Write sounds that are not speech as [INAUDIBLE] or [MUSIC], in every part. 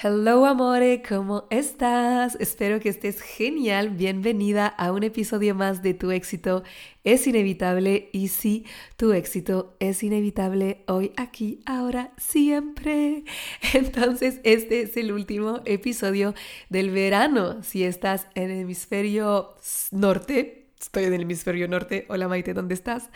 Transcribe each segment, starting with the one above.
Hello amore, ¿cómo estás? Espero que estés genial. Bienvenida a un episodio más de Tu éxito es inevitable y sí, tu éxito es inevitable hoy, aquí, ahora, siempre. [LAUGHS] Entonces, este es el último episodio del verano. Si estás en el hemisferio norte, estoy en el hemisferio norte, hola Maite, ¿dónde estás?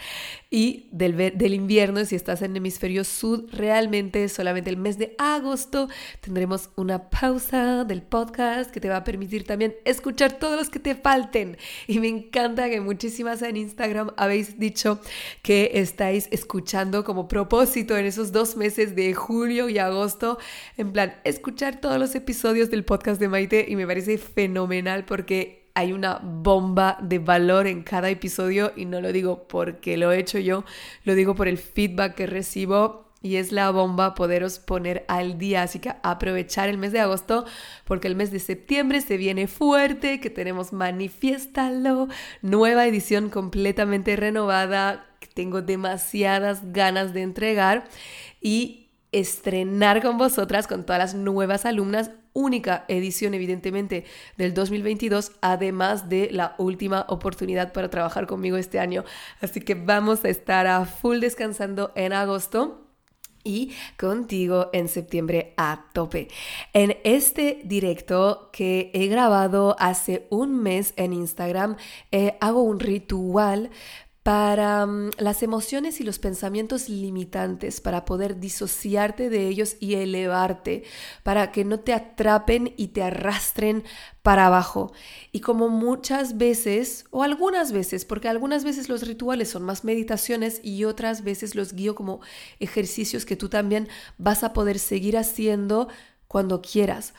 Y del, del invierno, si estás en el hemisferio sur, realmente solamente el mes de agosto tendremos una pausa del podcast que te va a permitir también escuchar todos los que te falten. Y me encanta que muchísimas en Instagram habéis dicho que estáis escuchando como propósito en esos dos meses de julio y agosto, en plan, escuchar todos los episodios del podcast de Maite y me parece fenomenal porque hay una bomba de valor en cada episodio y no lo digo porque lo he hecho yo, lo digo por el feedback que recibo y es la bomba poderos poner al día. Así que aprovechar el mes de agosto porque el mes de septiembre se viene fuerte, que tenemos Manifiéstalo, nueva edición completamente renovada, que tengo demasiadas ganas de entregar y estrenar con vosotras, con todas las nuevas alumnas, única edición evidentemente del 2022, además de la última oportunidad para trabajar conmigo este año. Así que vamos a estar a full descansando en agosto y contigo en septiembre a tope. En este directo que he grabado hace un mes en Instagram, eh, hago un ritual para mm, las emociones y los pensamientos limitantes, para poder disociarte de ellos y elevarte, para que no te atrapen y te arrastren para abajo. Y como muchas veces, o algunas veces, porque algunas veces los rituales son más meditaciones y otras veces los guío como ejercicios que tú también vas a poder seguir haciendo cuando quieras.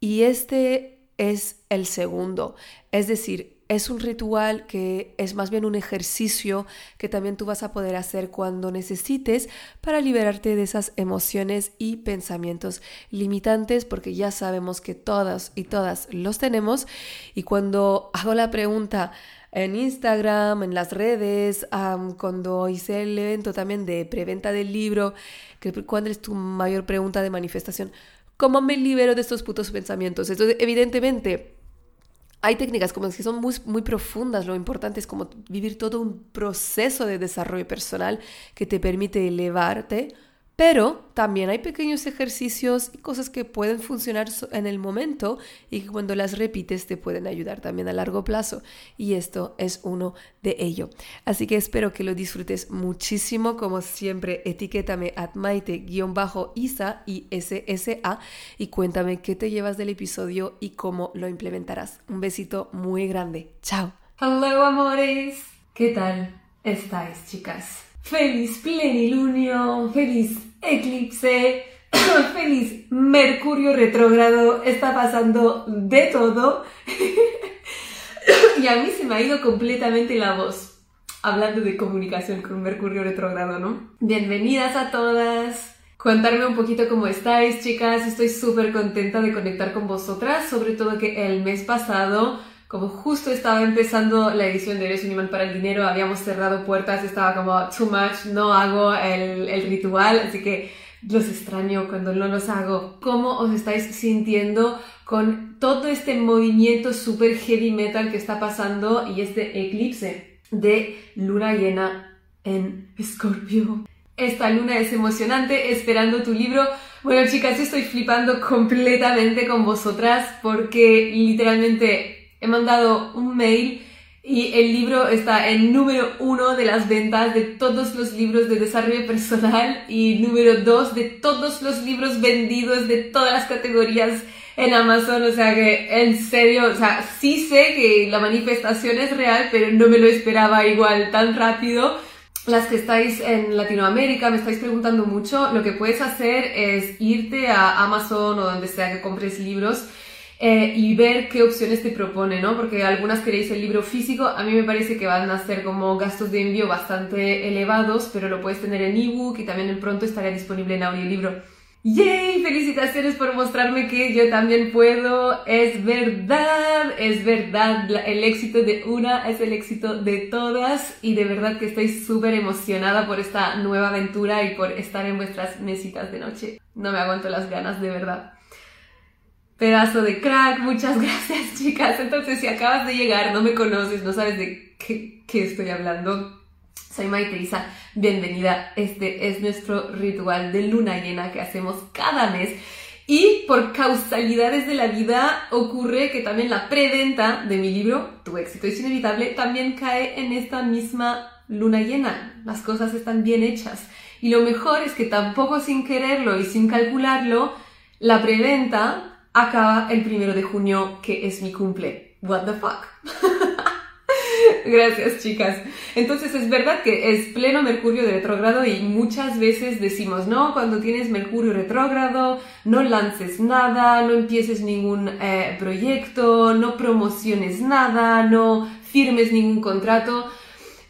Y este es el segundo, es decir, es un ritual que es más bien un ejercicio que también tú vas a poder hacer cuando necesites para liberarte de esas emociones y pensamientos limitantes, porque ya sabemos que todas y todas los tenemos. Y cuando hago la pregunta en Instagram, en las redes, cuando hice el evento también de preventa del libro, que, ¿cuál es tu mayor pregunta de manifestación? ¿Cómo me libero de estos putos pensamientos? Entonces, evidentemente, hay técnicas como que son muy, muy profundas, lo importante es como vivir todo un proceso de desarrollo personal que te permite elevarte pero también hay pequeños ejercicios y cosas que pueden funcionar en el momento y que cuando las repites te pueden ayudar también a largo plazo. Y esto es uno de ello. Así que espero que lo disfrutes muchísimo. Como siempre, etiquétame at maite-isa y SSA y cuéntame qué te llevas del episodio y cómo lo implementarás. Un besito muy grande. Chao. Hello, amores. ¿Qué tal estáis, chicas? Feliz plenilunio, feliz eclipse, [CLEARS THROAT] feliz Mercurio retrógrado, está pasando de todo. [LAUGHS] y a mí se me ha ido completamente la voz hablando de comunicación con Mercurio retrógrado, ¿no? Bienvenidas a todas. Contarme un poquito cómo estáis, chicas. Estoy súper contenta de conectar con vosotras, sobre todo que el mes pasado como justo estaba empezando la edición de Eres un imán para el dinero, habíamos cerrado puertas, estaba como too much, no hago el, el ritual, así que los extraño cuando no los hago. ¿Cómo os estáis sintiendo con todo este movimiento super heavy metal que está pasando y este eclipse de luna llena en Escorpio? Esta luna es emocionante, esperando tu libro. Bueno, chicas, estoy flipando completamente con vosotras porque literalmente he mandado un mail y el libro está en número uno de las ventas de todos los libros de desarrollo personal y número dos de todos los libros vendidos de todas las categorías en Amazon, o sea que en serio, o sea, sí sé que la manifestación es real, pero no me lo esperaba igual tan rápido. Las que estáis en Latinoamérica me estáis preguntando mucho, lo que puedes hacer es irte a Amazon o donde sea que compres libros eh, y ver qué opciones te propone, ¿no? Porque algunas queréis el libro físico, a mí me parece que van a ser como gastos de envío bastante elevados, pero lo puedes tener en ebook y también pronto estará disponible en audiolibro. ¡Yay! Felicitaciones por mostrarme que yo también puedo. Es verdad, es verdad. El éxito de una es el éxito de todas. Y de verdad que estoy súper emocionada por esta nueva aventura y por estar en vuestras mesitas de noche. No me aguanto las ganas, de verdad pedazo de crack, muchas [LAUGHS] gracias chicas. Entonces, si acabas de llegar, no me conoces, no sabes de qué, estoy hablando, soy Maite Isa, bienvenida. Este es nuestro ritual de luna llena que hacemos cada mes. Y por causalidades de la vida ocurre que también la preventa de mi libro, Tu éxito es inevitable, también cae en esta misma luna llena. Las cosas están bien hechas. Y lo mejor es que tampoco sin quererlo y sin calcularlo, la preventa acaba el primero de junio, que es mi cumple. What the fuck? [LAUGHS] Gracias, chicas. Entonces es verdad que es pleno Mercurio de retrógrado y muchas veces decimos, no, cuando tienes Mercurio retrógrado, no lances nada, no empieces ningún eh, proyecto, no promociones nada, no firmes ningún contrato.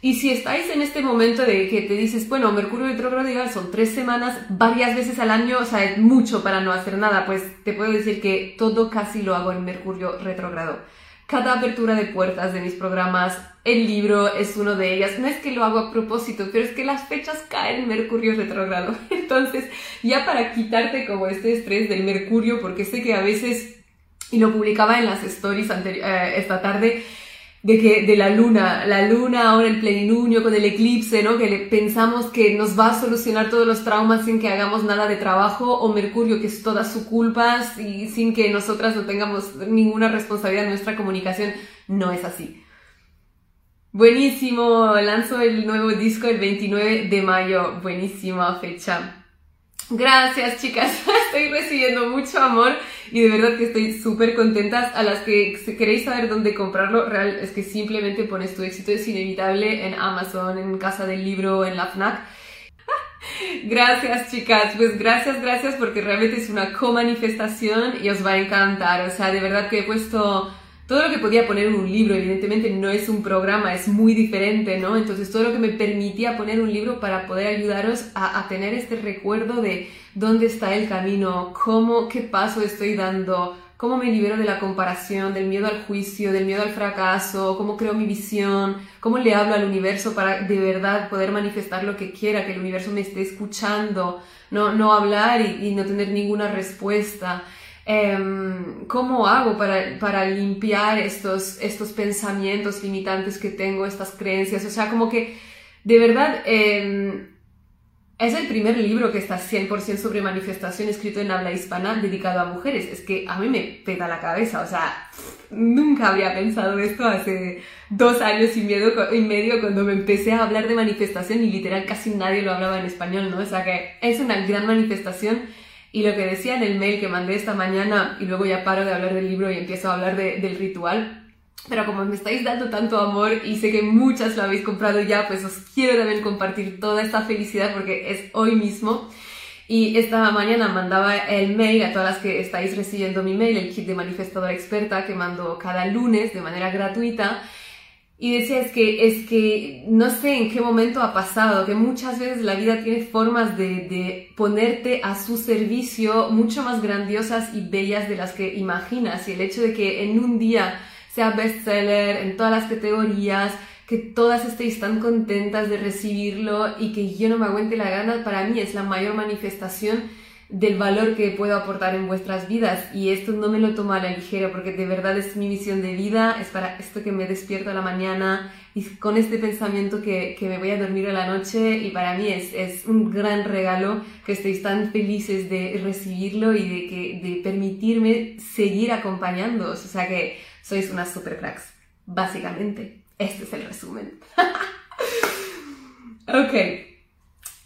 Y si estáis en este momento de que te dices, bueno, Mercurio retrógrado son tres semanas, varias veces al año, o sea, es mucho para no hacer nada, pues te puedo decir que todo casi lo hago en Mercurio retrógrado. Cada apertura de puertas de mis programas, el libro es uno de ellas. No es que lo hago a propósito, pero es que las fechas caen en Mercurio retrógrado. [LAUGHS] Entonces, ya para quitarte como este estrés del Mercurio, porque sé que a veces, y lo publicaba en las stories eh, esta tarde, de que de la luna, la luna ahora el plenilunio con el eclipse, ¿no? Que pensamos que nos va a solucionar todos los traumas sin que hagamos nada de trabajo, o Mercurio que es toda su culpa y sin que nosotras no tengamos ninguna responsabilidad en nuestra comunicación, no es así. Buenísimo, lanzo el nuevo disco el 29 de mayo, buenísima fecha. Gracias chicas, [LAUGHS] estoy recibiendo mucho amor y de verdad que estoy súper contenta. A las que queréis saber dónde comprarlo, real es que simplemente pones tu éxito es inevitable en Amazon, en Casa del Libro, en la FNAC. [LAUGHS] Gracias chicas, pues gracias, gracias porque realmente es una co-manifestación y os va a encantar. O sea, de verdad que he puesto todo lo que podía poner en un libro, evidentemente no es un programa, es muy diferente, ¿no? Entonces todo lo que me permitía poner un libro para poder ayudaros a, tener este recuerdo de dónde está el camino, cómo, qué paso estoy dando, cómo me libero de la comparación, del miedo al juicio, del miedo al fracaso, cómo creo mi visión, cómo le hablo al universo para de verdad poder manifestar lo que quiera, que el universo me esté escuchando, no, no hablar y, y no tener ninguna respuesta. Em, ¿Cómo hago para, para limpiar estos, estos pensamientos limitantes que tengo, estas creencias? O sea, como que de verdad em, es el primer libro que está 100% sobre manifestación escrito en habla hispana dedicado a mujeres. Es que a mí me peta la cabeza, o sea, nunca habría pensado esto hace dos años y medio, y medio cuando me empecé a hablar de manifestación y literal casi nadie lo hablaba en español, ¿no? O sea que es una gran manifestación y lo que decía en el mail que mandé esta mañana, y luego ya paro de hablar del libro y empiezo a hablar del ritual, pero como me estáis dando tanto amor y sé que muchas lo habéis comprado ya, pues os quiero también compartir toda esta felicidad porque es hoy mismo. Y esta mañana mandaba el mail a todas las que estáis recibiendo mi mail, el kit de manifestadora experta que mando cada lunes de manera gratuita. Y decía, que, es que no sé en qué momento ha pasado, que muchas veces la vida tiene formas de, de, ponerte a su servicio mucho más grandiosas y bellas de las que imaginas. Y el hecho de que en un día sea bestseller en todas las categorías, que todas estéis tan contentas de recibirlo y que yo no me aguante la gana, para mí es la mayor manifestación del valor que puedo aportar en vuestras vidas y esto no me lo tomo a la ligera porque de verdad es mi misión de vida, es para esto que me despierto a la mañana y con este pensamiento que, que me voy a dormir a la noche y para mí es, es, un gran regalo que estéis tan felices de recibirlo y de, que, de permitirme seguir acompañándoos, o sea que sois unas super cracks, básicamente. Este es el resumen. [LAUGHS] ok.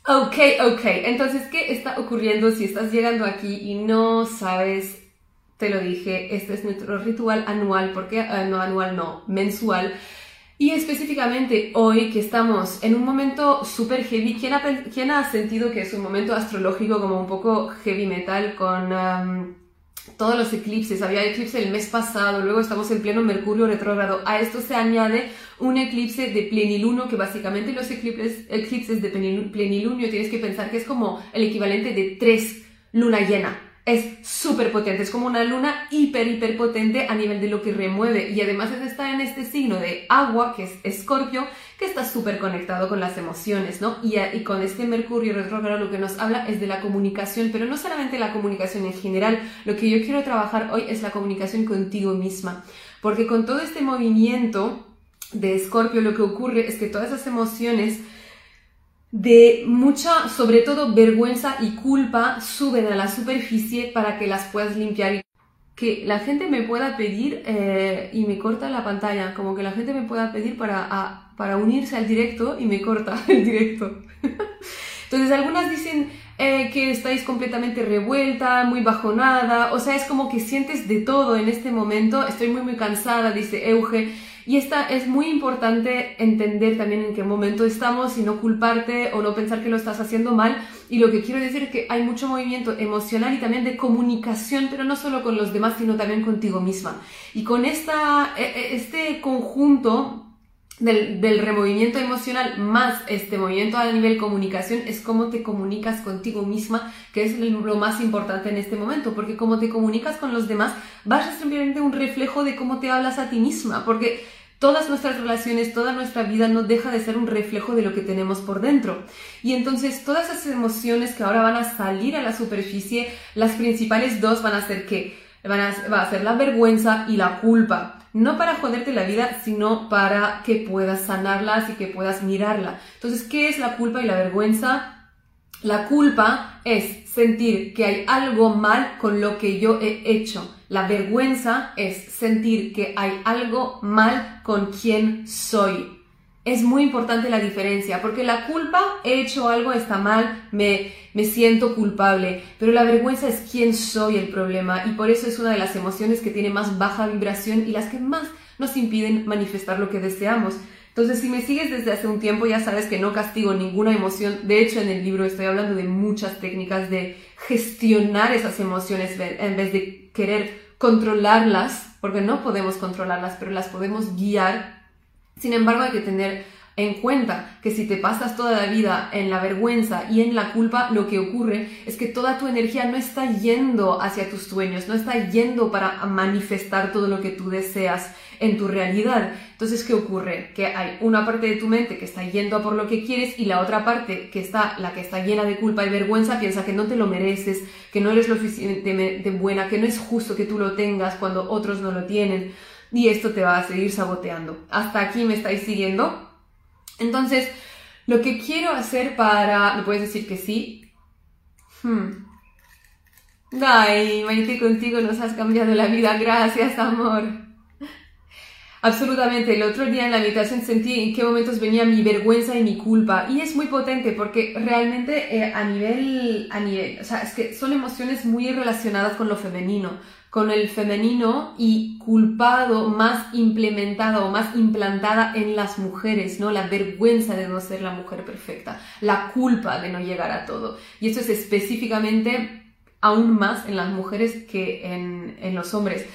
Ok, ok. Entonces, ¿qué está ocurriendo si estás llegando aquí y no sabes te lo dije, este es nuestro ritual anual, porque eh, no anual, no, mensual. Y específicamente hoy que estamos en un momento súper heavy, ¿quién ha, ¿quién ha, sentido que es un momento astrológico como un poco heavy metal con todos los eclipses? Había eclipse el mes pasado, luego estamos en pleno Mercurio retrógrado. A esto se añade un eclipse de plenilunio, que básicamente los eclipses, eclipses de plenilunio tienes que pensar que es como el equivalente de tres luna llena. Es súper potente, es como una luna hiper, hiper potente a nivel de lo que remueve. Y además está en este signo de agua, que es escorpio, que está súper conectado con las emociones, ¿no? Y, y con este Mercurio retrógrado lo que nos habla es de la comunicación, pero no solamente la comunicación en general, lo que yo quiero trabajar hoy es la comunicación contigo misma, porque con todo este movimiento de escorpio lo que ocurre es que todas esas emociones de mucha, sobre todo vergüenza y culpa, suben a la superficie para que las puedas limpiar. Que la gente me pueda pedir eh, y me corta la pantalla, como que la gente me pueda pedir para, para unirse al directo y me corta [LAUGHS] el directo. [LAUGHS] Entonces algunas dicen eh, que estáis completamente revuelta, muy bajonada, o sea, es como que sientes de todo en este momento, estoy muy muy cansada, dice Euge, y esta es muy importante entender también en qué momento estamos y no culparte o no pensar que lo estás haciendo mal. Y lo que quiero decir es que hay mucho movimiento emocional y también de comunicación, pero no solo con los demás, sino también contigo misma. Y con esta, e, e, este conjunto del, del, removimiento emocional más este movimiento a nivel comunicación es cómo te comunicas contigo misma, que es lo más importante en este momento, porque como te comunicas con los demás, vas a ser simplemente un reflejo de cómo te hablas a ti misma, porque todas nuestras relaciones, toda nuestra vida no deja de ser un reflejo de lo que tenemos por dentro. Y entonces todas esas emociones que ahora van a salir a la superficie, las principales dos van a ser que van a, va a ser la vergüenza y la culpa no para joderte la vida, sino para que puedas sanarlas y que puedas mirarla. Entonces, ¿qué es la culpa y la vergüenza? La culpa es sentir que hay algo mal con lo que yo he hecho. La vergüenza es sentir que hay algo mal con quien soy es muy importante la diferencia, porque la culpa, he hecho algo, está mal, me, me siento culpable, pero la vergüenza es quién soy el problema y por eso es una de las emociones que tiene más baja vibración y las que más nos impiden manifestar lo que deseamos. Entonces, si me sigues desde hace un tiempo, ya sabes que no castigo ninguna emoción. De hecho, en el libro estoy hablando de muchas técnicas de gestionar esas emociones en vez de querer controlarlas, porque no podemos controlarlas, pero las podemos guiar sin embargo, hay que tener en cuenta que si te pasas toda la vida en la vergüenza y en la culpa, lo que ocurre es que toda tu energía no está yendo hacia tus sueños, no está yendo para manifestar todo lo que tú deseas en tu realidad. Entonces, ¿qué ocurre? Que hay una parte de tu mente que está yendo a por lo que quieres y la otra parte que está, la que está llena de culpa y vergüenza, piensa que no te lo mereces, que no eres lo suficientemente buena, que no es justo que tú lo tengas cuando otros no lo tienen y esto te va a seguir saboteando. Hasta aquí me estáis siguiendo. Entonces, lo que quiero hacer para... ¿Me puedes decir que sí? Hmm. Ay, Maite, contigo nos has cambiado la vida. Gracias, amor. Absolutamente. El otro día en la meditación sentí en qué momentos venía mi vergüenza y mi culpa. Y es muy potente porque realmente eh, a nivel, a nivel, o sea, es que son emociones muy relacionadas con lo femenino con el femenino y culpado más implementada o más implantada en las mujeres, ¿no? La vergüenza de no ser la mujer perfecta, la culpa de no llegar a todo. Y eso es específicamente aún más en las mujeres que en, en los hombres.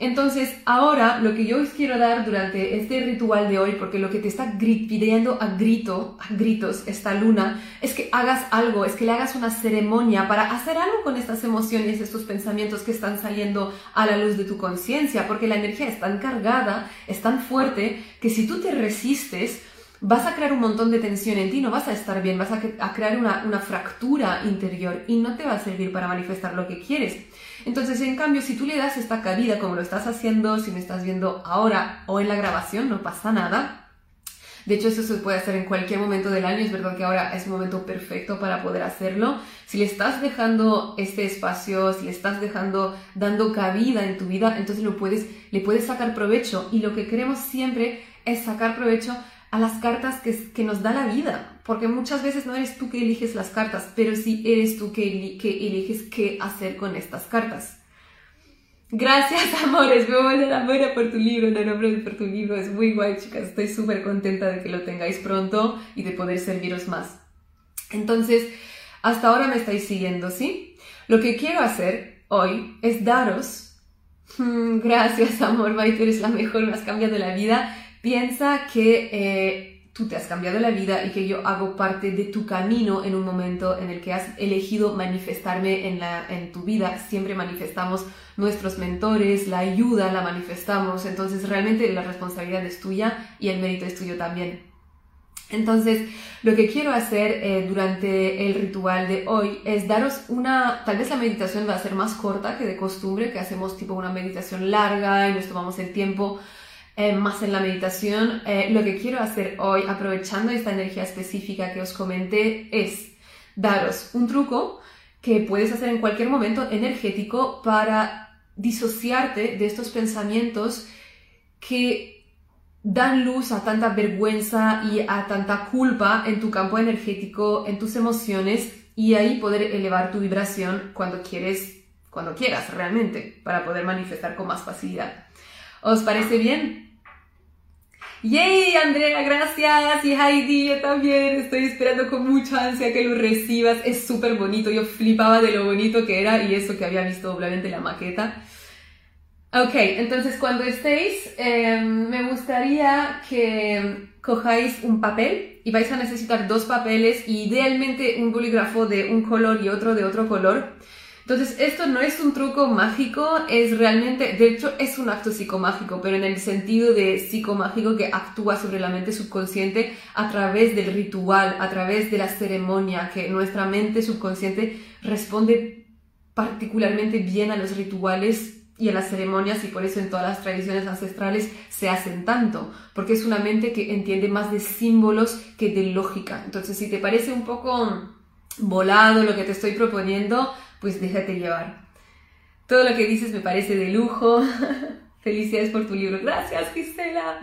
Entonces, ahora lo que yo os quiero dar durante este ritual de hoy, porque lo que te está pidiendo a grito, a gritos esta luna, es que hagas algo, es que le hagas una ceremonia para hacer algo con estas emociones, estos pensamientos que están saliendo a la luz de tu conciencia, porque la energía es tan cargada, es tan fuerte, que si tú te resistes, vas a crear un montón de tensión en ti, no vas a estar bien, vas a, crear una, una fractura interior y no te va a servir para manifestar lo que quieres. Entonces, en cambio, si tú le das esta cabida como lo estás haciendo, si me estás viendo ahora o en la grabación, no pasa nada. De hecho, eso se puede hacer en cualquier momento del año. Es verdad que ahora es un momento perfecto para poder hacerlo. Si le estás dejando este espacio, si le estás dejando, dando cabida en tu vida, entonces lo puedes, le puedes sacar provecho. Y lo que queremos siempre es sacar provecho a las cartas que, que, nos da la vida, porque muchas veces no eres tú que eliges las cartas, pero sí eres tú que, eliges qué hacer con estas cartas. Gracias, [LAUGHS] amores. Me voy a la muera por tu libro, en nombre por tu libro. Es muy guay, chicas. Estoy súper contenta de que lo tengáis pronto y de poder serviros más. Entonces, hasta ahora me estáis siguiendo, ¿sí? Lo que quiero hacer hoy es daros. [LAUGHS] Mm, gracias, amor, Maite, eres la mejor, me has cambiado la vida. Piensa que eh, tú te has cambiado la vida y que yo hago parte de tu camino en un momento en el que has elegido manifestarme en, la, en tu vida. Siempre manifestamos nuestros mentores, la ayuda la manifestamos, entonces realmente la responsabilidad es tuya y el mérito es tuyo también. Entonces, lo que quiero hacer eh, durante el ritual de hoy es daros una, tal vez la meditación va a ser más corta que de costumbre, que hacemos tipo una meditación larga y nos tomamos el tiempo eh, más en la meditación. Eh, lo que quiero hacer hoy, aprovechando esta energía específica que os comenté, es daros un truco que puedes hacer en cualquier momento energético para disociarte de estos pensamientos que dan luz a tanta vergüenza y a tanta culpa en tu campo energético, en tus emociones y ahí poder elevar tu vibración cuando quieres, cuando quieras realmente, para poder manifestar con más facilidad. ¿Os parece bien? ¡Yay, Andrea! Gracias. Y Heidi, yo también estoy esperando con mucha ansia que lo recibas. Es súper bonito. Yo flipaba de lo bonito que era y eso que había visto obviamente la maqueta. Ok, entonces cuando estéis, em, me gustaría que cojáis un papel y vais a necesitar dos papeles y idealmente un bolígrafo de un color y otro de otro color. Entonces, esto no es un truco mágico, es realmente, de hecho, es un acto psicomágico, pero en el sentido de psicomágico que actúa sobre la mente subconsciente a través del ritual, a través de la ceremonia, que nuestra mente subconsciente responde particularmente bien a los rituales y en las ceremonias y por eso en todas las tradiciones ancestrales se hacen tanto, porque es una mente que entiende más de símbolos que de lógica. Entonces, si te parece un poco volado lo que te estoy proponiendo, pues déjate llevar. Todo lo que dices me parece de lujo. [LAUGHS] Felicidades por tu libro. Gracias, Gisela.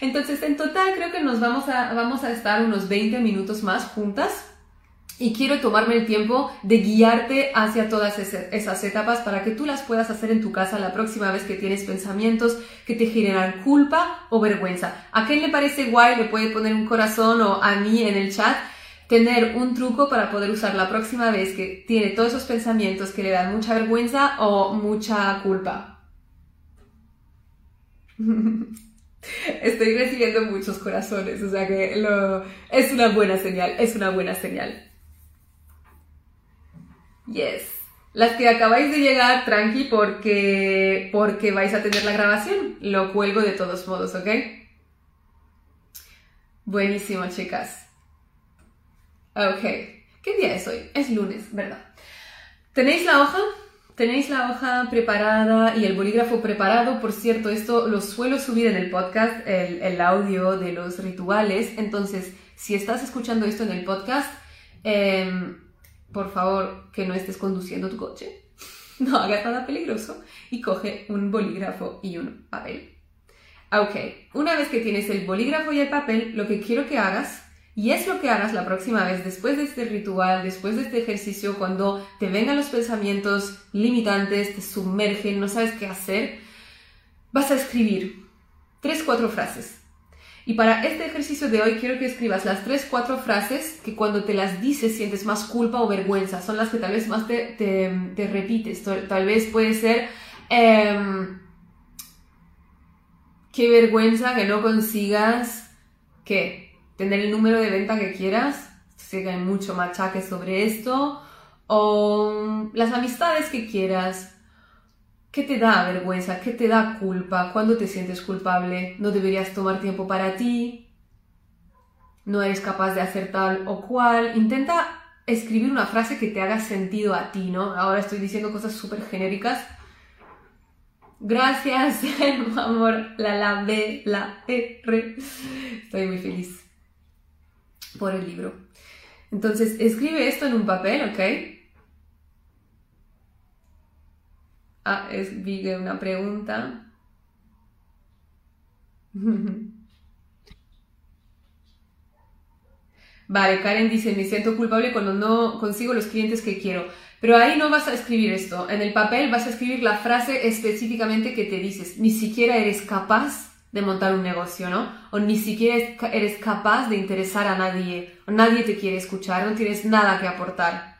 Entonces, en total creo que nos vamos a, vamos a estar unos 20 minutos más juntas y quiero tomarme el tiempo de guiarte hacia todas esas etapas para que tú las puedas hacer en tu casa la próxima vez que tienes pensamientos que te generan culpa o vergüenza. ¿A quién le parece guay? Le puede poner un corazón o a mí en el chat. Tener un truco para poder usar la próxima vez que tiene todos esos pensamientos que le dan mucha vergüenza o mucha culpa. [LAUGHS] Estoy recibiendo muchos corazones, o sea que es una buena señal, es una buena señal. Yes. Las que acabáis de llegar, tranqui, porque, porque vais a tener la grabación. Lo cuelgo de todos modos, ¿ok? Buenísimo, chicas. Ok. ¿Qué día es hoy? Es lunes, ¿verdad? ¿Tenéis la hoja? Tenéis la hoja preparada y el bolígrafo preparado. Por cierto, esto lo suelo subir en el podcast, el, audio de los rituales. Entonces, si estás escuchando esto en el podcast, eh, por favor, que no estés conduciendo tu coche, [LAUGHS] no hagas nada peligroso y coge un bolígrafo y un papel. Ok, una vez que tienes el bolígrafo y el papel, lo que quiero que hagas, y es lo que hagas la próxima vez, después de este ritual, después de este ejercicio, cuando te vengan los pensamientos limitantes, te sumergen, no sabes qué hacer, vas a escribir tres, cuatro frases y para este ejercicio de hoy quiero que escribas las tres, cuatro frases que cuando te las dices sientes más culpa o vergüenza. Son las que tal vez más te, te, repites. Tal vez puede ser, em, qué vergüenza que no consigas, ¿qué? Tener el número de venta que quieras. Sé que hay mucho machaque sobre esto. O las amistades que quieras ¿Qué te da vergüenza? ¿Qué te da culpa? ¿Cuándo te sientes culpable? ¿No deberías tomar tiempo para ti? ¿No eres capaz de hacer tal o cual? Intenta escribir una frase que te haga sentido a ti, ¿no? Ahora estoy diciendo cosas súper genéricas. Gracias, [LAUGHS] amor, la la B, la R. Estoy muy feliz por el libro. Entonces, escribe esto en un papel, ¿ok? Ah, es Vigue una pregunta. [LAUGHS] Vale, Karen dice, me siento culpable cuando no consigo los clientes que quiero. Pero ahí no vas a escribir esto. En el papel vas a escribir la frase específicamente que te dices. Ni siquiera eres capaz de montar un negocio, ¿no? O ni siquiera eres capaz de interesar a nadie. O nadie te quiere escuchar. No tienes nada que aportar.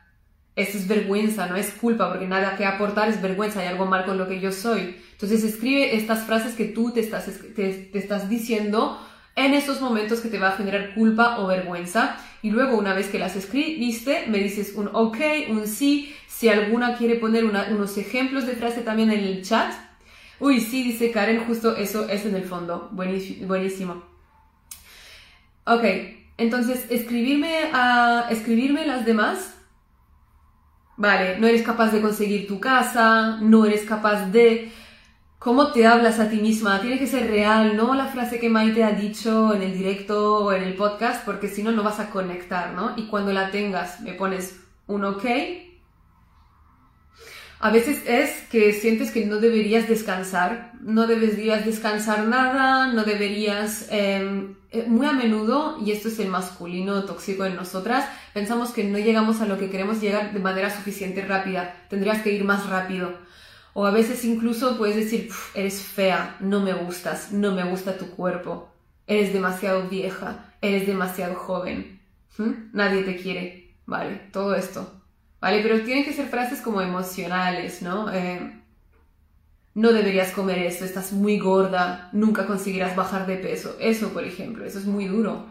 Esto es vergüenza, no es culpa, porque nada que aportar es vergüenza. Hay algo mal con lo que yo soy. Entonces escribe estas frases que tú te estás, te estás diciendo en esos momentos que te va a generar culpa o vergüenza. Y luego, una vez que las escribiste, me dices un ok, un sí. Si alguna quiere poner unos ejemplos de frase también en el chat. Uy, sí, dice Karen, justo eso es en el fondo. Buenísimo. Ok, entonces, escribirme, a, escribirme las demás. Vale, no eres capaz de conseguir tu casa, no eres capaz de cómo te hablas a ti misma, tiene que ser real, no la frase que Maite ha dicho en el directo o en el podcast, porque si no, no vas a conectar, ¿no? Y cuando la tengas, me pones un ok. A veces es que sientes que no deberías descansar, no deberías descansar nada, no deberías... Em, eh, muy a menudo, y esto es el masculino tóxico en nosotras, pensamos que no llegamos a lo que queremos llegar de manera suficiente rápida, tendrías que ir más rápido. O a veces incluso puedes decir, eres fea, no me gustas, no me gusta tu cuerpo, eres demasiado vieja, eres demasiado joven, nadie te quiere, ¿vale? Todo esto, ¿vale? Pero tienen que ser frases como emocionales, ¿no? Eh, no deberías comer esto, estás muy gorda, nunca conseguirás bajar de peso. Eso, por ejemplo, eso es muy duro.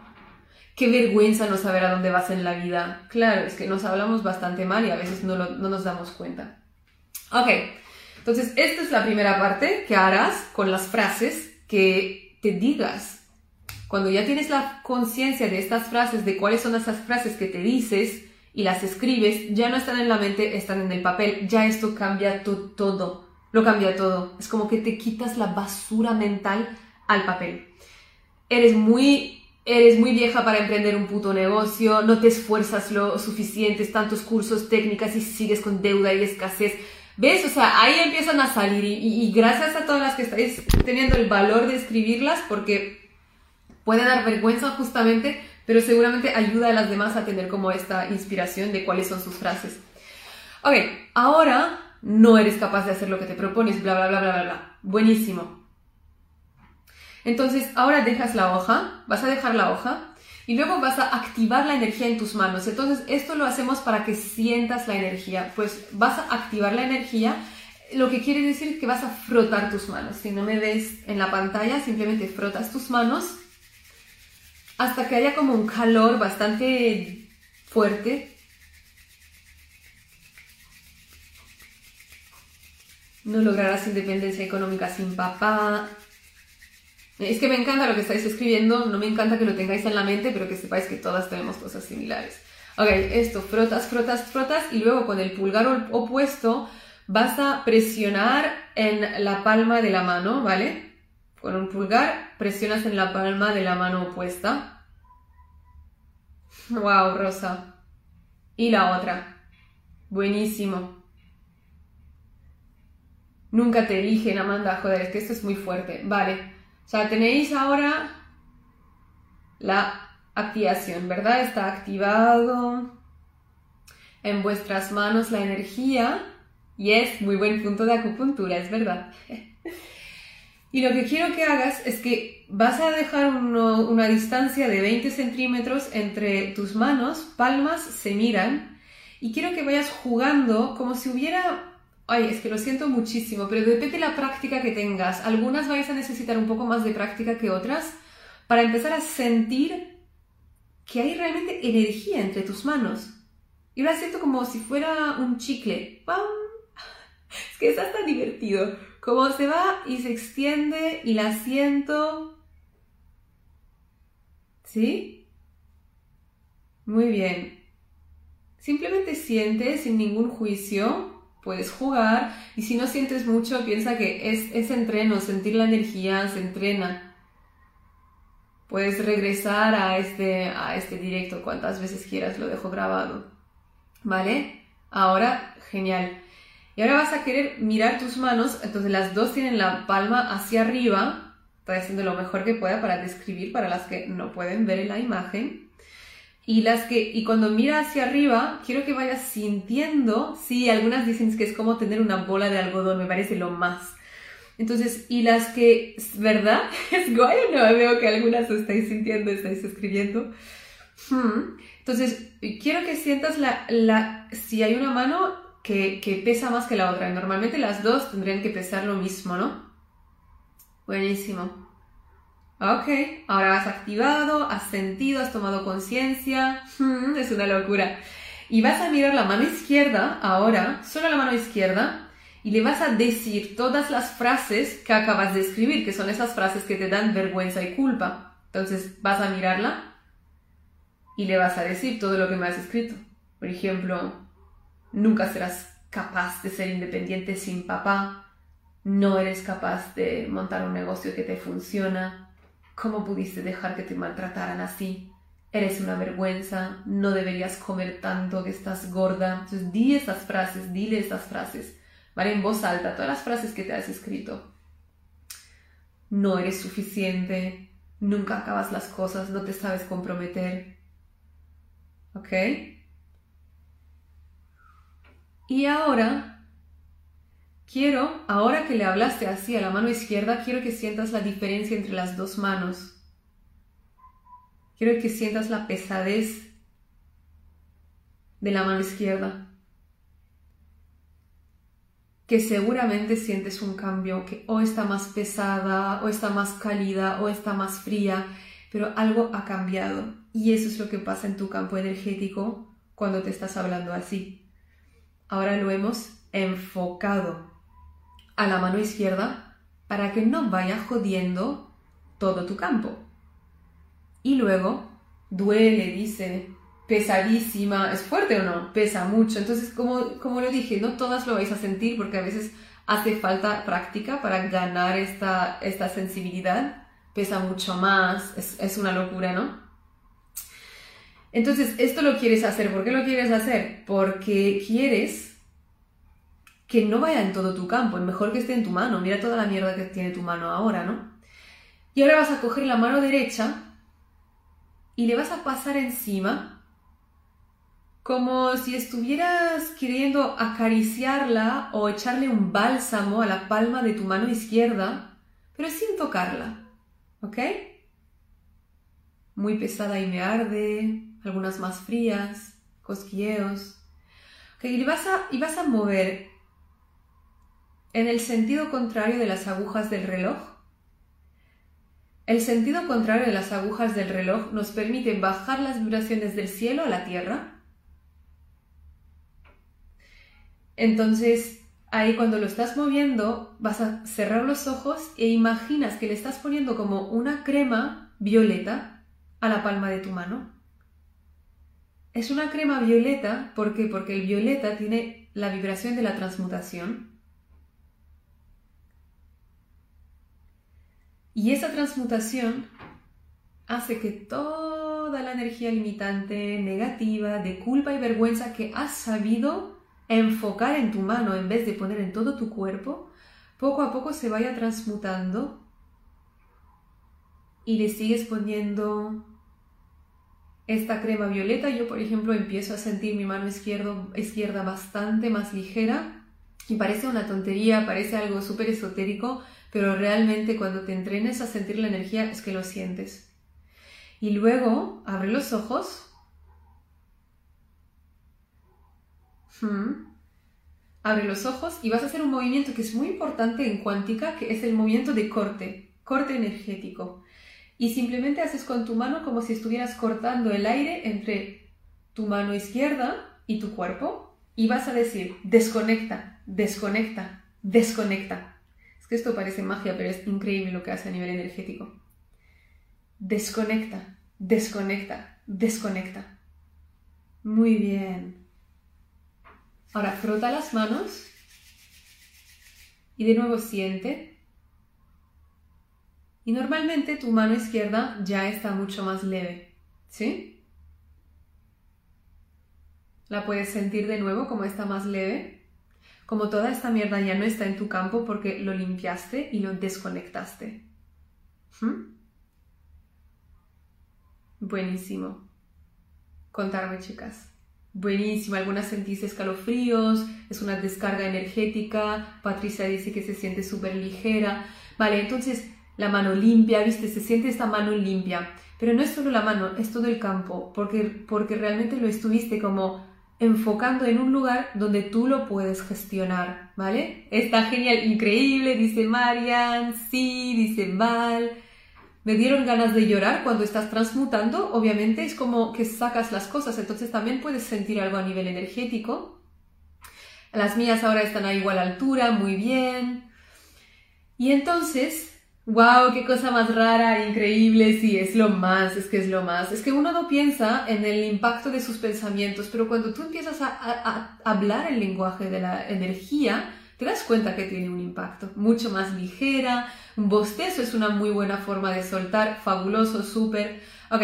Qué vergüenza no saber a dónde vas en la vida. Claro, es que nos hablamos bastante mal y a veces no, no nos damos cuenta. Ok, entonces, esta es la primera parte que harás con las frases que te digas. Cuando ya tienes la conciencia de estas frases, de cuáles son esas frases que te dices y las escribes, ya no están en la mente, están en el papel. Ya esto cambia todo. Lo cambia todo. Es como que te quitas la basura mental al papel. Eres muy eres muy vieja para emprender un puto negocio, no te esfuerzas lo suficiente, tantos cursos, técnicas y sigues con deuda y escasez. ¿Ves? O sea, ahí empiezan a salir y, gracias a todas las que estáis teniendo el valor de escribirlas porque puede dar vergüenza justamente, pero seguramente ayuda a las demás a tener como esta inspiración de cuáles son sus frases. Ok, ahora no eres capaz de hacer lo que te propones, bla, bla, bla, bla, bla, bla. Buenísimo. Entonces, ahora dejas la hoja, vas a dejar la hoja y luego vas a activar la energía en tus manos. Entonces, esto lo hacemos para que sientas la energía. Pues vas a activar la energía, lo que quiere decir que vas a frotar tus manos. Si no me ves en la pantalla, simplemente frotas tus manos hasta que haya como un calor bastante fuerte. No lograrás independencia económica sin papá, es que me encanta lo que estáis escribiendo, no me encanta que lo tengáis en la mente, pero que sepáis que todas tenemos cosas similares. Ok, esto, frotas, frotas, frotas y luego con el pulgar opuesto vas a presionar en la palma de la mano, ¿vale? Con un pulgar presionas en la palma de la mano opuesta. Wow, Rosa. Y la otra. Buenísimo. Nunca te eligen, Amanda. Joder, es que esto es muy fuerte. Vale. O sea, tenéis ahora la activación, ¿verdad? Está activado en vuestras manos la energía y es muy buen punto de acupuntura, es verdad. [LAUGHS] y lo que quiero que hagas es que vas a dejar una distancia de 20 centímetros entre tus manos, palmas se miran, y quiero que vayas jugando como si hubiera Ay, es que lo siento muchísimo, pero depende de la práctica que tengas. Algunas vais a necesitar un poco más de práctica que otras para empezar a sentir que hay realmente energía entre tus manos. Y lo siento como si fuera un chicle. ¡Pam! [LAUGHS] Es que está tan divertido. Como se va y se extiende y la siento. ¿Sí? Muy bien. Simplemente siente sin ningún juicio puedes jugar y si no sientes mucho, piensa que es, es entreno, sentir la energía se entrena. Puedes regresar a este, a este directo cuantas veces quieras, lo dejo grabado. ¿Vale? Ahora, genial. Y ahora vas a querer mirar tus manos, entonces las dos tienen la palma hacia arriba. Estoy haciendo lo mejor que pueda para describir para las que no pueden ver la imagen. Y las que, y cuando mira hacia arriba, quiero que vayas sintiendo, sí, algunas dicen que es como tener una bola de algodón, me parece lo más. Entonces, y las que, ¿verdad? [LAUGHS] Es guay, no, veo que algunas estáis sintiendo, estáis escribiendo. Hmm. Entonces, quiero que sientas la, la, si hay una mano que, pesa más que la otra. Normalmente las dos tendrían que pesar lo mismo, ¿no? Buenísimo. Ok, ahora has activado, has sentido, has tomado conciencia. [LAUGHS] Es una locura. Y vas a mirar la mano izquierda ahora, solo la mano izquierda, y le vas a decir todas las frases que acabas de escribir, que son esas frases que te dan vergüenza y culpa. Entonces vas a mirarla y le vas a decir todo lo que me has escrito. Por ejemplo, nunca serás capaz de ser independiente sin papá, no eres capaz de montar un negocio que te funciona, ¿Cómo pudiste dejar que te maltrataran así? Eres una vergüenza, no deberías comer tanto, que estás gorda. Entonces, di estas frases, dile estas frases, ¿vale? En voz alta, todas las frases que te has escrito. No eres suficiente, nunca acabas las cosas, no te sabes comprometer. ¿Ok? Y ahora Quiero, ahora que le hablaste así a la mano izquierda, quiero que sientas la diferencia entre las dos manos. Quiero que sientas la pesadez de la mano izquierda. Que seguramente sientes un cambio, que o está más pesada, o está más cálida, o está más fría, pero algo ha cambiado. Y eso es lo que pasa en tu campo energético cuando te estás hablando así. Ahora lo hemos enfocado a la mano izquierda para que no vaya jodiendo todo tu campo. Y luego, duele, dice, pesadísima, ¿es fuerte o no? Pesa mucho. Entonces, como, como lo dije, no todas lo vais a sentir porque a veces hace falta práctica para ganar esta, esta sensibilidad. Pesa mucho más, es, es una locura, ¿no? Entonces, esto lo quieres hacer. ¿Por qué lo quieres hacer? Porque quieres que no vaya en todo tu campo, es mejor que esté en tu mano. Mira toda la mierda que tiene tu mano ahora, ¿no? Y ahora vas a coger la mano derecha y le vas a pasar encima como si estuvieras queriendo acariciarla o echarle un bálsamo a la palma de tu mano izquierda, pero sin tocarla, ¿ok? Muy pesada y me arde, algunas más frías, cosquilleos. Ok, y vas a, y vas a mover en el sentido contrario de las agujas del reloj. El sentido contrario de las agujas del reloj nos permite bajar las vibraciones del cielo a la tierra. Entonces, ahí cuando lo estás moviendo, vas a cerrar los ojos e imaginas que le estás poniendo como una crema violeta a la palma de tu mano. Es una crema violeta, ¿por qué? Porque el violeta tiene la vibración de la transmutación. Y esa transmutación hace que toda la energía limitante, negativa, de culpa y vergüenza que has sabido enfocar en tu mano en vez de poner en todo tu cuerpo, poco a poco se vaya transmutando y le sigues poniendo esta crema violeta. Yo, por ejemplo, empiezo a sentir mi mano izquierda bastante más ligera y parece una tontería, parece algo súper esotérico, pero realmente cuando te entrenes a sentir la energía es que lo sientes. Y luego abre los ojos. Abre los ojos y vas a hacer un movimiento que es muy importante en cuántica, que es el movimiento de corte, corte energético. Y simplemente haces con tu mano como si estuvieras cortando el aire entre tu mano izquierda y tu cuerpo. Y vas a decir, desconecta, desconecta, desconecta que esto parece magia, pero es increíble lo que hace a nivel energético. Desconecta, desconecta, desconecta. Muy bien. Ahora frota las manos y de nuevo siente. Y normalmente tu mano izquierda ya está mucho más leve, ¿sí? La puedes sentir de nuevo como está más leve como toda esta mierda ya no está en tu campo porque lo limpiaste y lo desconectaste. ¿Mm? Buenísimo. Contarme, chicas. Buenísimo, algunas sentís escalofríos, es una descarga energética, Patricia dice que se siente súper ligera. Vale, entonces la mano limpia, viste, se siente esta mano limpia, pero no es solo la mano, es todo el campo, porque, porque realmente lo estuviste como enfocando en un lugar donde tú lo puedes gestionar, ¿vale? Está genial, increíble, dice Marian, sí, dice Val. Me dieron ganas de llorar cuando estás transmutando, obviamente es como que sacas las cosas, entonces también puedes sentir algo a nivel energético. Las mías ahora están a igual altura, muy bien. Y entonces wow, qué cosa más rara, increíble, sí, es lo más, es que es lo más. Es que uno no piensa en el impacto de sus pensamientos, pero cuando tú empiezas a, hablar el lenguaje de la energía, te das cuenta que tiene un impacto mucho más ligera. Un bostezo es una muy buena forma de soltar, fabuloso, súper. Ok,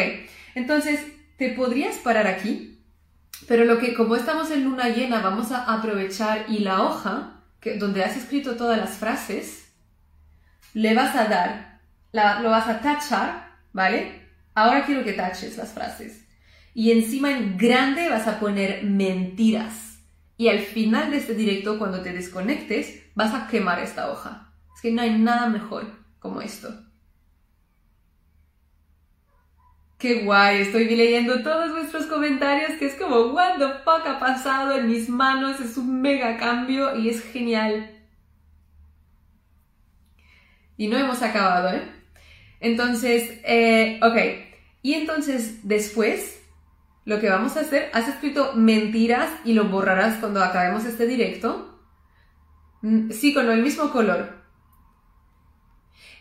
entonces te podrías parar aquí, pero lo que como estamos en luna llena, vamos a aprovechar y la hoja, que, donde has escrito todas las frases, le vas a dar, lo vas a tachar, ¿vale? Ahora quiero que taches las frases. Y encima en grande vas a poner mentiras. Y al final de este directo, cuando te desconectes, vas a quemar esta hoja. Es que no hay nada mejor como esto. Qué guay, estoy leyendo todos vuestros comentarios que es como, what the fuck ha pasado en mis manos, es un mega cambio y es genial. Y no hemos acabado, ¿eh? Entonces, eh, ok. Y entonces después, lo que vamos a hacer, has escrito mentiras y lo borrarás cuando acabemos este directo. Mm, sí, con el mismo color.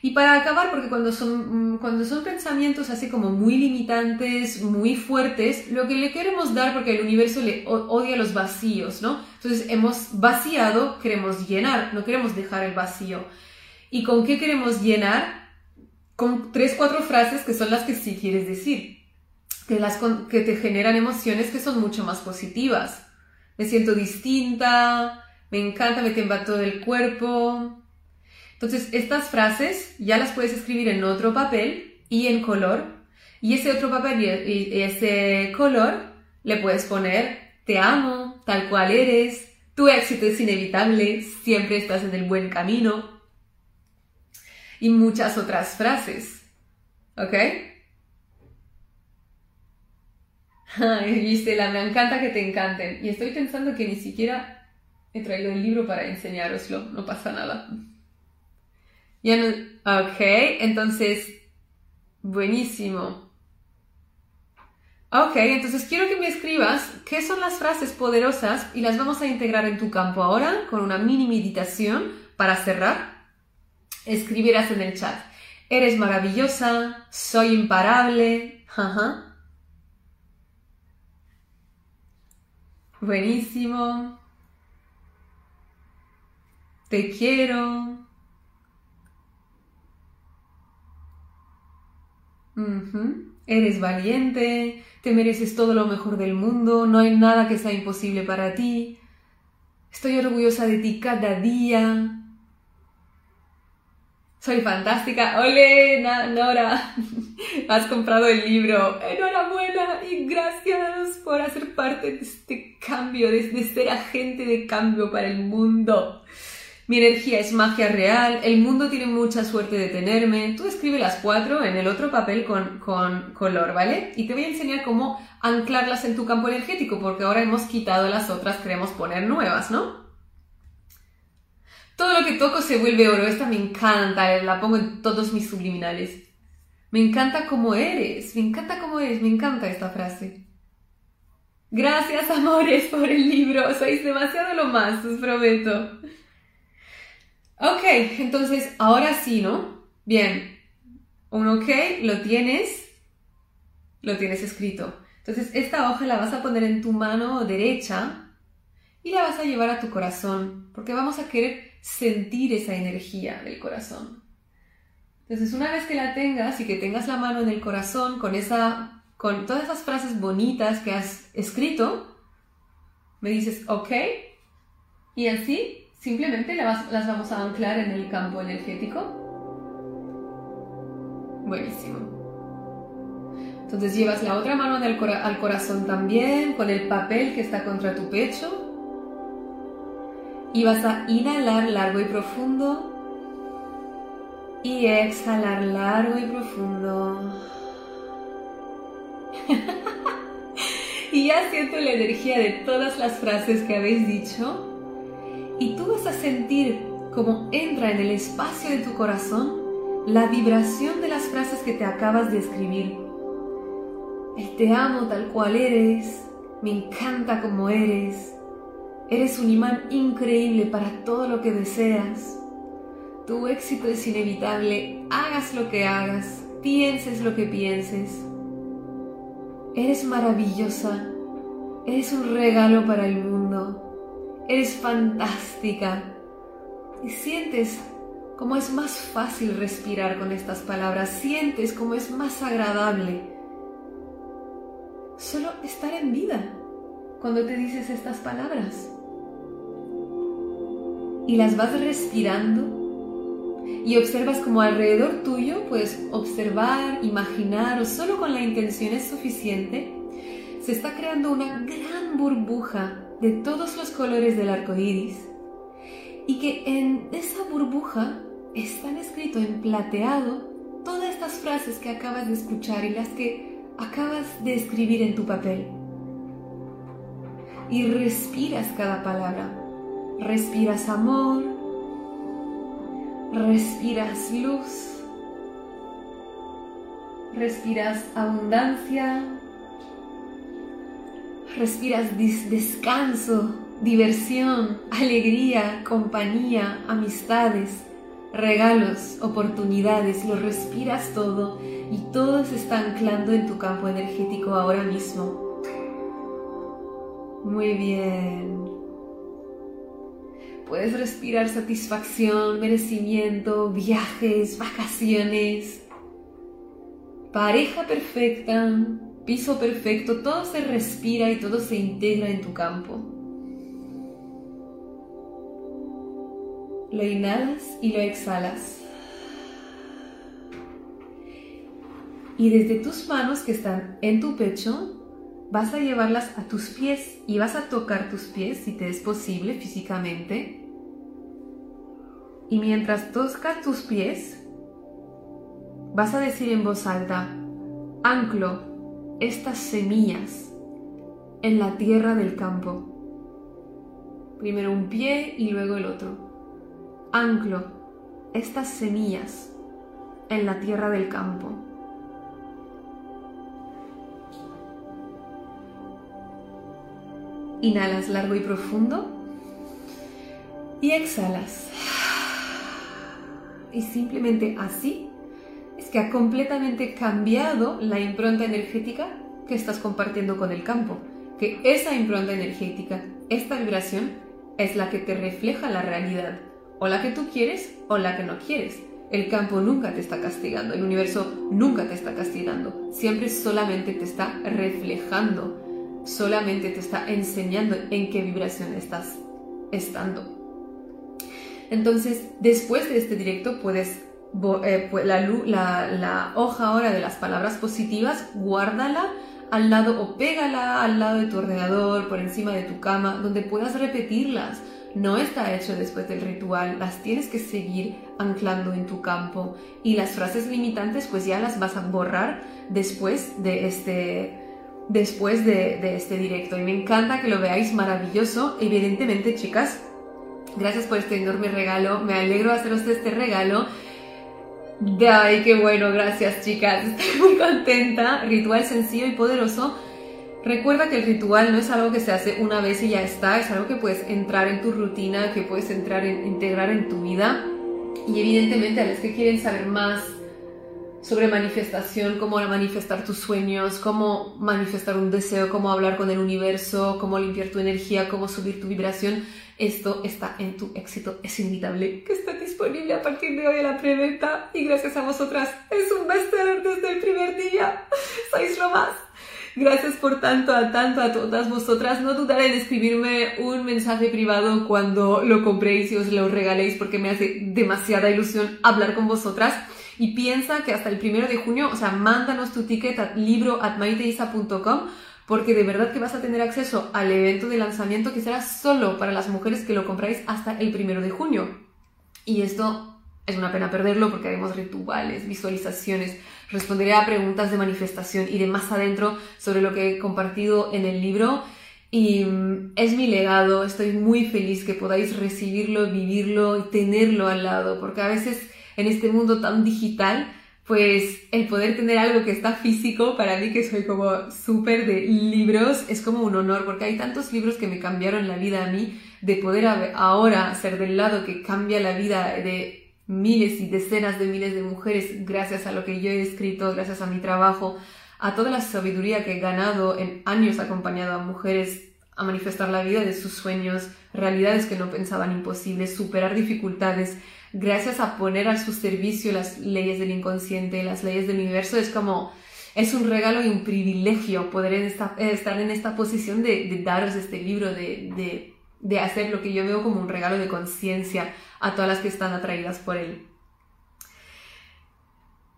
Y para acabar, porque cuando son, mm, cuando son pensamientos así como muy limitantes, muy fuertes, lo que le queremos dar, porque el universo le odia los vacíos, ¿no? Entonces hemos vaciado, queremos llenar, no queremos dejar el vacío. ¿Y con qué queremos llenar? Con tres, cuatro frases que son las que sí quieres decir, que, las que te generan emociones que son mucho más positivas. Me siento distinta, me encanta, me tiembla todo el cuerpo. Entonces, estas frases ya las puedes escribir en otro papel y en color. Y ese otro papel y ese color le puedes poner te amo, tal cual eres, tu éxito es inevitable, siempre estás en el buen camino, y muchas otras frases. ¿Ok? Gisela, me encanta que te encanten. Y estoy pensando que ni siquiera he traído el libro para enseñároslo. No pasa nada. Ya no... Ok, entonces... Buenísimo. Ok, entonces quiero que me escribas qué son las frases poderosas y las vamos a integrar en tu campo ahora con una mini meditación para cerrar escribirás en el chat. Eres maravillosa, soy imparable. Buenísimo. Te quiero. Eres valiente, te mereces todo lo mejor del mundo, no hay nada que sea imposible para ti. Estoy orgullosa de ti cada día. Soy fantástica. Ole, Nora, [LAUGHS] has comprado el libro. Enhorabuena y gracias por hacer parte de este cambio, de, ser agente de cambio para el mundo. Mi energía es magia real, el mundo tiene mucha suerte de tenerme. Tú escribe las cuatro en el otro papel con, con color, ¿vale? Y te voy a enseñar cómo anclarlas en tu campo energético, porque ahora hemos quitado las otras, queremos poner nuevas, ¿no? Todo lo que toco se vuelve oro. Esta me encanta, la pongo en todos mis subliminales. Me encanta cómo eres, me encanta cómo eres, me encanta esta frase. Gracias, amores, por el libro. Sois demasiado lo más, os prometo. Ok, entonces ahora sí, ¿no? Bien. Un ok, lo tienes. Lo tienes escrito. Entonces esta hoja la vas a poner en tu mano derecha y la vas a llevar a tu corazón, porque vamos a querer sentir esa energía del corazón. Entonces, una vez que la tengas y que tengas la mano en el corazón con esa con todas esas frases bonitas que has escrito, me dices, ok, y así simplemente las vamos a anclar en el campo energético. Buenísimo. Entonces llevas la otra mano al corazón también, con el papel que está contra tu pecho. Y vas a inhalar largo y profundo. Y exhalar largo y profundo. [LAUGHS] y ya siento la energía de todas las frases que habéis dicho. Y tú vas a sentir como entra en el espacio de tu corazón la vibración de las frases que te acabas de escribir. Te amo tal cual eres, me encanta como eres, eres un imán increíble para todo lo que deseas. Tu éxito es inevitable, hagas lo que hagas, pienses lo que pienses. Eres maravillosa, eres un regalo para el mundo, eres fantástica y sientes como es más fácil respirar con estas palabras, sientes como es más agradable solo estar en vida cuando te dices estas palabras. Y las vas respirando y observas como alrededor tuyo puedes observar, imaginar o solo con la intención es suficiente, se está creando una gran burbuja de todos los colores del arco iris y que en esa burbuja están escrito en plateado todas estas frases que acabas de escuchar y las que acabas de escribir en tu papel. Y respiras cada palabra. Respiras amor, respiras luz, respiras abundancia, respiras descanso, diversión, alegría, compañía, amistades, regalos, oportunidades, lo respiras todo y todo se está anclando en tu campo energético ahora mismo. Muy bien. Puedes respirar satisfacción, merecimiento, viajes, vacaciones, pareja perfecta, piso perfecto, todo se respira y todo se integra en tu campo. Lo inhalas y lo exhalas. Y desde tus manos que están en tu pecho, vas a llevarlas a tus pies y vas a tocar tus pies si te es posible físicamente. Y mientras tocas tus pies, vas a decir en voz alta, anclo estas semillas en la tierra del campo. Primero un pie y luego el otro. Anclo estas semillas en la tierra del campo. Inhalas largo y profundo. Y exhalas. Y simplemente así es que ha completamente cambiado la impronta energética que estás compartiendo con el campo. Que esa impronta energética, esta vibración, es la que te refleja la realidad. O la que tú quieres o la que no quieres. El campo nunca te está castigando, el universo nunca te está castigando, siempre solamente te está reflejando solamente te está enseñando en qué vibración estás estando. Entonces, después de este directo puedes, eh, la, la, la hoja ahora de las palabras positivas, guárdala al lado o pégala al lado de tu ordenador, por encima de tu cama, donde puedas repetirlas. No está hecho después del ritual, las tienes que seguir anclando en tu campo y las frases limitantes pues ya las vas a borrar después de este, después de, este directo. Y me encanta que lo veáis maravilloso. Evidentemente, chicas, gracias por este enorme regalo. Me alegro de haceros este regalo. Ay, qué bueno, gracias chicas. [LAUGHS] Estoy muy contenta. Ritual sencillo y poderoso. Recuerda que el ritual no es algo que se hace una vez y ya está, es algo que puedes entrar en tu rutina, que puedes entrar en, integrar en tu vida. Y evidentemente a los que quieren saber más sobre manifestación, cómo manifestar tus sueños, cómo manifestar un deseo, cómo hablar con el universo, cómo limpiar tu energía, cómo subir tu vibración. Esto está en tu éxito, es inevitable, que está disponible a partir de hoy en la preventa y gracias a vosotras es un bestseller desde el primer día. [LAUGHS] Sois lo más. Gracias por tanto, a tanto, a todas vosotras. No dudaré en escribirme un mensaje privado cuando lo compréis y os lo regaléis porque me hace demasiada ilusión hablar con vosotras. Y piensa que hasta el primero de junio, o sea, mándanos tu ticket a libro porque de verdad que vas a tener acceso al evento de lanzamiento que será solo para las mujeres que lo compráis hasta el primero de junio. Y esto es una pena perderlo porque haremos rituales, visualizaciones, responderé a preguntas de manifestación y de más adentro sobre lo que he compartido en el libro. Y mm, es mi legado, estoy muy feliz que podáis recibirlo, vivirlo y tenerlo al lado, porque a veces en este mundo tan digital pues el poder tener algo que está físico, para mí que soy como súper de libros, es como un honor, porque hay tantos libros que me cambiaron la vida a mí, de poder ahora ser del lado que cambia la vida de miles y decenas de miles de mujeres gracias a lo que yo he escrito, gracias a mi trabajo, a toda la sabiduría que he ganado en años acompañado a mujeres a manifestar la vida de sus sueños, realidades que no pensaban imposibles, superar dificultades, gracias a poner a su servicio las leyes del inconsciente, las leyes del universo, es como, es un regalo y un privilegio poder estar en esta posición de, daros este libro, de, de hacer lo que yo veo como un regalo de conciencia a todas las que están atraídas por él.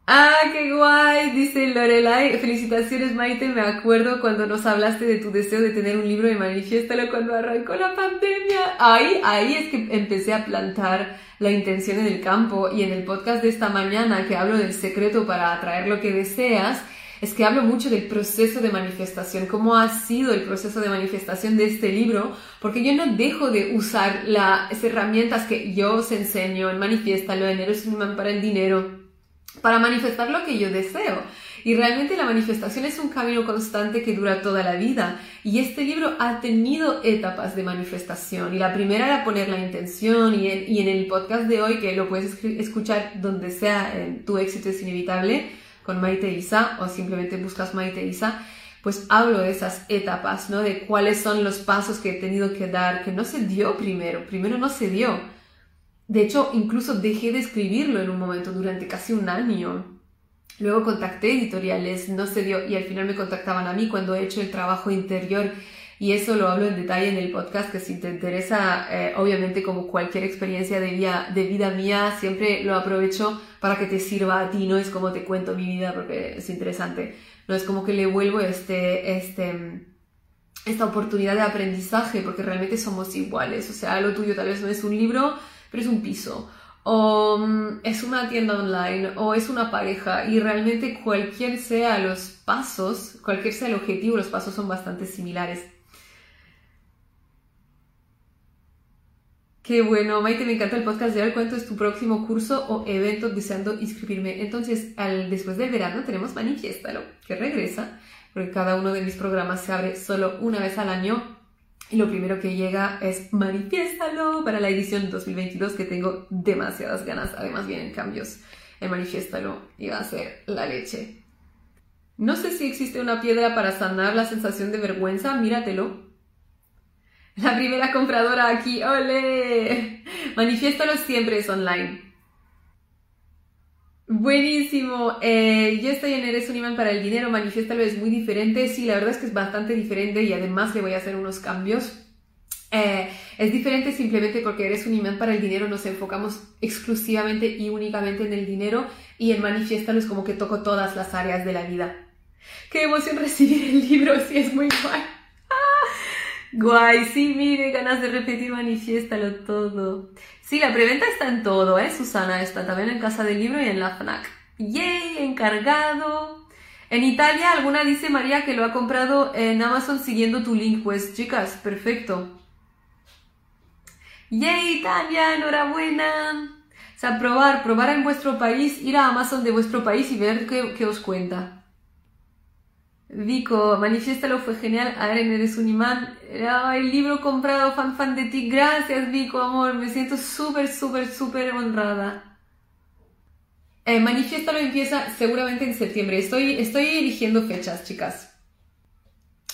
Ah, qué guay, dice Lorelai. Felicitaciones, Maite. Me acuerdo cuando nos hablaste de tu deseo de tener un libro y manifiéstalo cuando arrancó la pandemia. Ahí, ahí es que empecé a plantar la intención en el campo y en el podcast de esta mañana que hablo del secreto para atraer lo que deseas, es que hablo mucho del proceso de manifestación, cómo ha sido el proceso de manifestación de este libro, porque yo no dejo de usar las herramientas que yo os enseño en Manifiéstalo, en Eres un imán para el dinero, para manifestar lo que yo deseo. Y realmente la manifestación es un camino constante que dura toda la vida. Y este libro ha tenido etapas de manifestación. Y la primera era poner la intención. Y en, el podcast de hoy, que lo puedes escuchar donde sea, Tu éxito es inevitable, con Maite Isa, o simplemente buscas Maite Isa, pues hablo de esas etapas, ¿no? De cuáles son los pasos que he tenido que dar, que no se dio primero. Primero no se dio. De hecho, incluso dejé de escribirlo en un momento durante casi un año. Luego contacté editoriales, no se dio y al final me contactaban a mí cuando he hecho el trabajo interior. Y eso lo hablo en detalle en el podcast que si te interesa, eh, obviamente como cualquier experiencia de vida, de vida mía, siempre lo aprovecho para que te sirva a ti, no es como te cuento mi vida porque es interesante, no es como que le vuelvo este, este, esta oportunidad de aprendizaje porque realmente somos iguales, o sea, lo tuyo tal vez no es un libro, pero es un piso o mm, es una tienda online o es una pareja y realmente cualquier sea los pasos, cualquier sea el objetivo, los pasos son bastante similares. Qué bueno, Maite, me encanta el podcast de hoy. ¿Cuánto es tu próximo curso o evento deseando inscribirme? Entonces, después del verano tenemos Manifiéstalo, que regresa, porque cada uno de mis programas se abre solo una vez al año y lo primero que llega es manifiéstalo para la edición 2022 que tengo demasiadas ganas. Además vienen cambios en manifiéstalo y va a ser la leche. No sé si existe una piedra para sanar la sensación de vergüenza, míratelo. La primera compradora aquí, ¡ole! Manifiéstalo siempre es online. Buenísimo. Eh, yo estoy en Eres un imán para el dinero. Manifiéstalo es muy diferente. Sí, la verdad es que es bastante diferente y además le voy a hacer unos cambios. Eh, es diferente simplemente porque eres un imán para el dinero, nos enfocamos exclusivamente y únicamente en el dinero y en Manifiéstalo es como que toco todas las áreas de la vida. Qué emoción [LAUGHS] recibir el libro, sí es muy guay. Guay, sí, mire, ganas de repetir, manifiéstalo todo. Sí, la preventa está en todo, ¿eh? Susana está también en Casa del Libro y en la FNAC. ¡Yay! Encargado. En Italia, alguna dice María que lo ha comprado en Amazon siguiendo tu link. Pues, chicas, perfecto. ¡Yay, Italia! ¡Enhorabuena! O sea, probar, probar en vuestro país, ir a Amazon de vuestro país y ver qué, qué os cuenta. Vico, manifiéstalo, fue genial. Aren, eres un imán. el libro comprado, fan fan de ti. Gracias, Vico, amor. Me siento súper, súper, súper honrada. Eh, manifiéstalo empieza seguramente en septiembre. Estoy, estoy eligiendo fechas, chicas.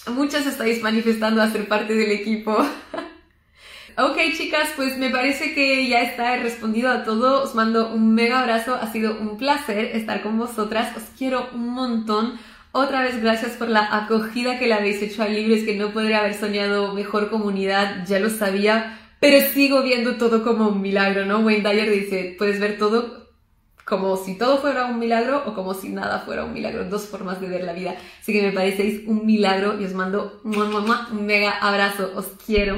Muchas estáis manifestando a ser parte del equipo. [LAUGHS] ok, chicas, pues me parece que ya está respondido a todo. Os mando un mega abrazo. Ha sido un placer estar con vosotras. Os quiero un montón. Otra vez gracias por la acogida que le habéis hecho al libro. Es que no podría haber soñado mejor comunidad, ya lo sabía, pero sigo viendo todo como un milagro, ¿no? Wayne Dyer dice, puedes ver todo como si todo fuera un milagro o como si nada fuera un milagro. Dos formas de ver la vida. Así que me parecéis un milagro y os mando un mega abrazo. Os quiero.